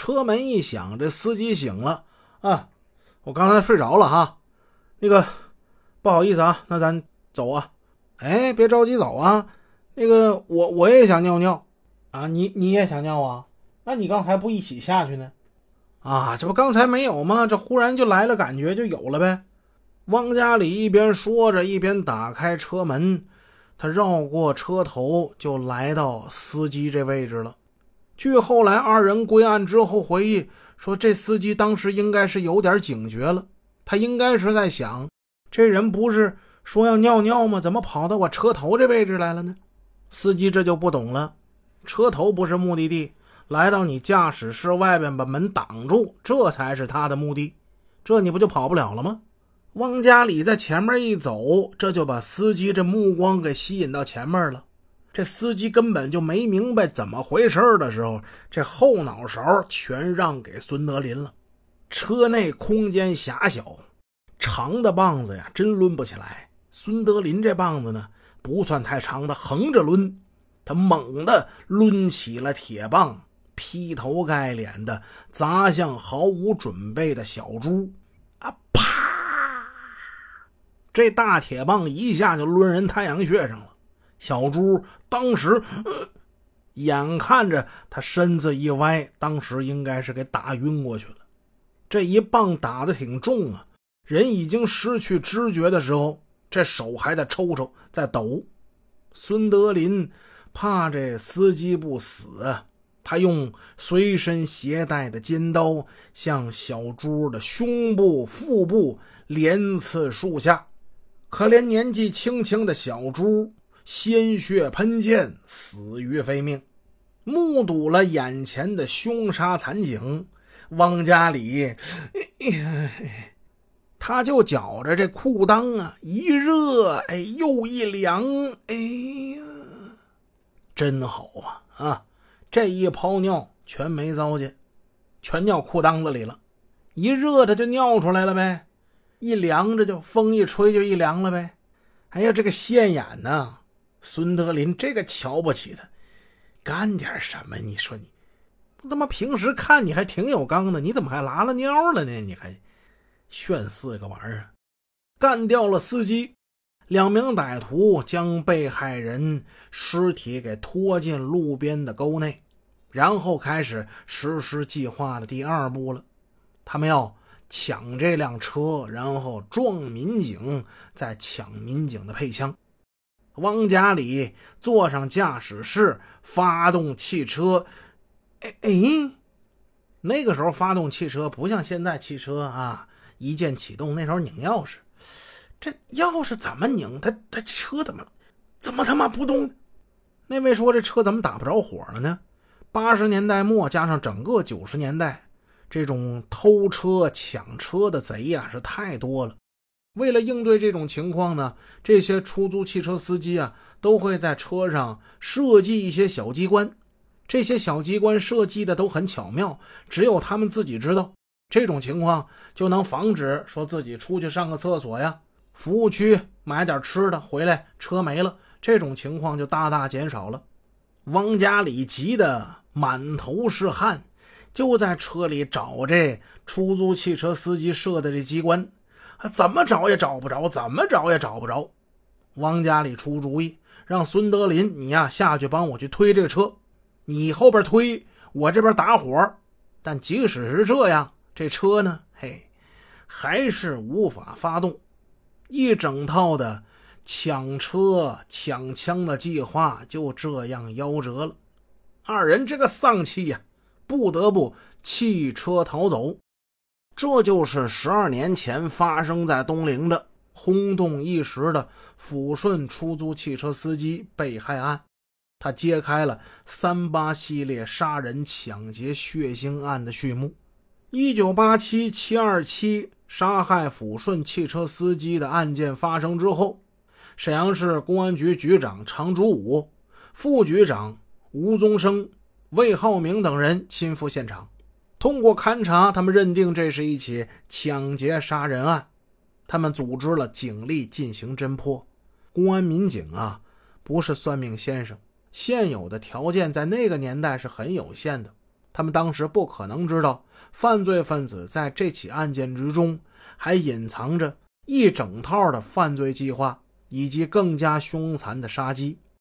车门一响，这司机醒了啊！我刚才睡着了哈，那个不好意思啊，那咱走啊。哎，别着急走啊，那个我我也想尿尿啊，你你也想尿啊？那你刚才不一起下去呢？啊，这不刚才没有吗？这忽然就来了，感觉就有了呗。汪家里一边说着，一边打开车门，他绕过车头，就来到司机这位置了。据后来二人归案之后回忆说，这司机当时应该是有点警觉了，他应该是在想，这人不是说要尿尿吗？怎么跑到我车头这位置来了呢？司机这就不懂了，车头不是目的地。来到你驾驶室外边，把门挡住，这才是他的目的。这你不就跑不了了吗？汪家里在前面一走，这就把司机这目光给吸引到前面了。这司机根本就没明白怎么回事的时候，这后脑勺全让给孙德林了。车内空间狭小，长的棒子呀，真抡不起来。孙德林这棒子呢，不算太长的，横着抡，他猛地抡起了铁棒。劈头盖脸的砸向毫无准备的小猪，啊！啪！这大铁棒一下就抡人太阳穴上了。小猪当时，眼看着他身子一歪，当时应该是给打晕过去了。这一棒打的挺重啊，人已经失去知觉的时候，这手还在抽抽，在抖。孙德林怕这司机不死。他用随身携带的尖刀向小猪的胸部、腹部连刺数下，可怜年纪轻轻的小猪鲜血喷溅，死于非命。目睹了眼前的凶杀惨景，汪家里，他就觉着这裤裆啊一热，哎，又一凉，哎呀，真好啊啊！这一泡尿全没糟践，全尿裤裆子里了。一热他就尿出来了呗，一凉着就风一吹就一凉了呗。哎呀，这个现眼呐！孙德林这个瞧不起他，干点什么？你说你，我他妈平时看你还挺有刚的，你怎么还拉了尿了呢？你还炫四个玩意儿，干掉了司机。两名歹徒将被害人尸体给拖进路边的沟内，然后开始实施计划的第二步了。他们要抢这辆车，然后撞民警，再抢民警的配枪。汪家里坐上驾驶室，发动汽车。哎哎，那个时候发动汽车不像现在汽车啊，一键启动。那时候拧钥匙。这钥匙怎么拧？他他车怎么怎么他妈不动？那位说这车怎么打不着火了呢？八十年代末加上整个九十年代，这种偷车抢车的贼呀是太多了。为了应对这种情况呢，这些出租汽车司机啊都会在车上设计一些小机关。这些小机关设计的都很巧妙，只有他们自己知道。这种情况就能防止说自己出去上个厕所呀。服务区买点吃的回来，车没了，这种情况就大大减少了。汪家里急得满头是汗，就在车里找这出租汽车司机设的这机关，怎么找也找不着，怎么找也找不着。汪家里出主意，让孙德林你呀下去帮我去推这个车，你后边推，我这边打火。但即使是这样，这车呢，嘿，还是无法发动。一整套的抢车抢枪的计划就这样夭折了。二人这个丧气呀，不得不弃车逃走。这就是十二年前发生在东陵的轰动一时的抚顺出租汽车司机被害案。他揭开了三八系列杀人抢劫血腥案的序幕。一九八七七二七。杀害抚顺汽车司机的案件发生之后，沈阳市公安局局长常竹武、副局长吴宗生、魏浩明等人亲赴现场。通过勘查，他们认定这是一起抢劫杀人案。他们组织了警力进行侦破。公安民警啊，不是算命先生，现有的条件在那个年代是很有限的。他们当时不可能知道，犯罪分子在这起案件之中还隐藏着一整套的犯罪计划以及更加凶残的杀机。